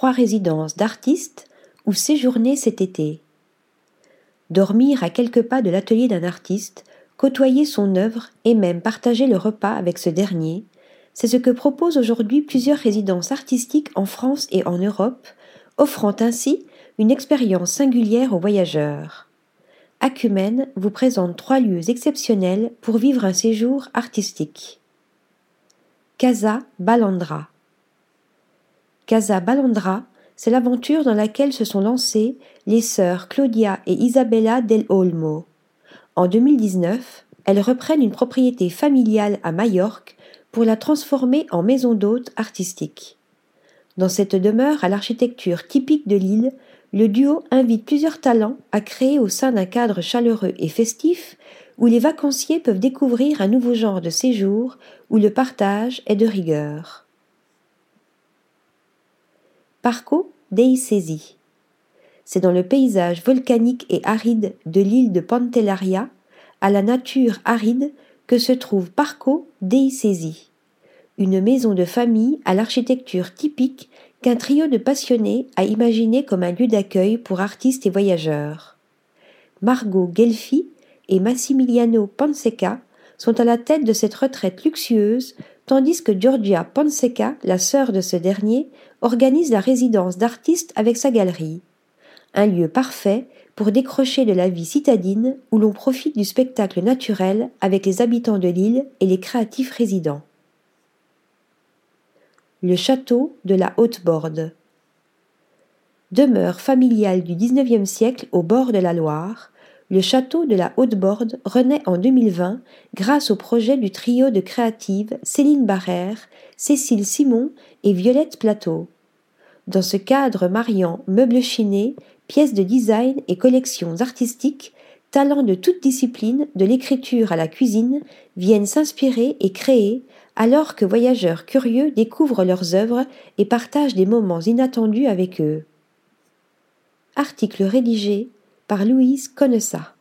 trois résidences d'artistes ou séjourner cet été. Dormir à quelques pas de l'atelier d'un artiste, côtoyer son œuvre et même partager le repas avec ce dernier, c'est ce que proposent aujourd'hui plusieurs résidences artistiques en France et en Europe, offrant ainsi une expérience singulière aux voyageurs. Acumen vous présente trois lieux exceptionnels pour vivre un séjour artistique. Casa Balandra. Casa Balandra, c'est l'aventure dans laquelle se sont lancées les sœurs Claudia et Isabella del Olmo. En 2019, elles reprennent une propriété familiale à Majorque pour la transformer en maison d'hôtes artistique. Dans cette demeure à l'architecture typique de l'île, le duo invite plusieurs talents à créer au sein d'un cadre chaleureux et festif où les vacanciers peuvent découvrir un nouveau genre de séjour où le partage est de rigueur. Parco dei Sesi. C'est dans le paysage volcanique et aride de l'île de Pantellaria, à la nature aride, que se trouve Parco dei Sesi, une maison de famille à l'architecture typique qu'un trio de passionnés a imaginé comme un lieu d'accueil pour artistes et voyageurs. Margot Gelfi et Massimiliano Panseca sont à la tête de cette retraite luxueuse, tandis que Giorgia Panseca, la sœur de ce dernier, organise la résidence d'artistes avec sa galerie. Un lieu parfait pour décrocher de la vie citadine où l'on profite du spectacle naturel avec les habitants de l'île et les créatifs résidents le château de la Haute-Borde. Demeure familiale du XIXe siècle au bord de la Loire, le château de la Haute-Borde renaît en 2020 grâce au projet du trio de créatives Céline Barrère, Cécile Simon et Violette Plateau. Dans ce cadre mariant meubles chinés, pièces de design et collections artistiques, talents de toute discipline, de l'écriture à la cuisine, viennent s'inspirer et créer alors que voyageurs curieux découvrent leurs œuvres et partagent des moments inattendus avec eux. Article rédigé par Louise Connessa.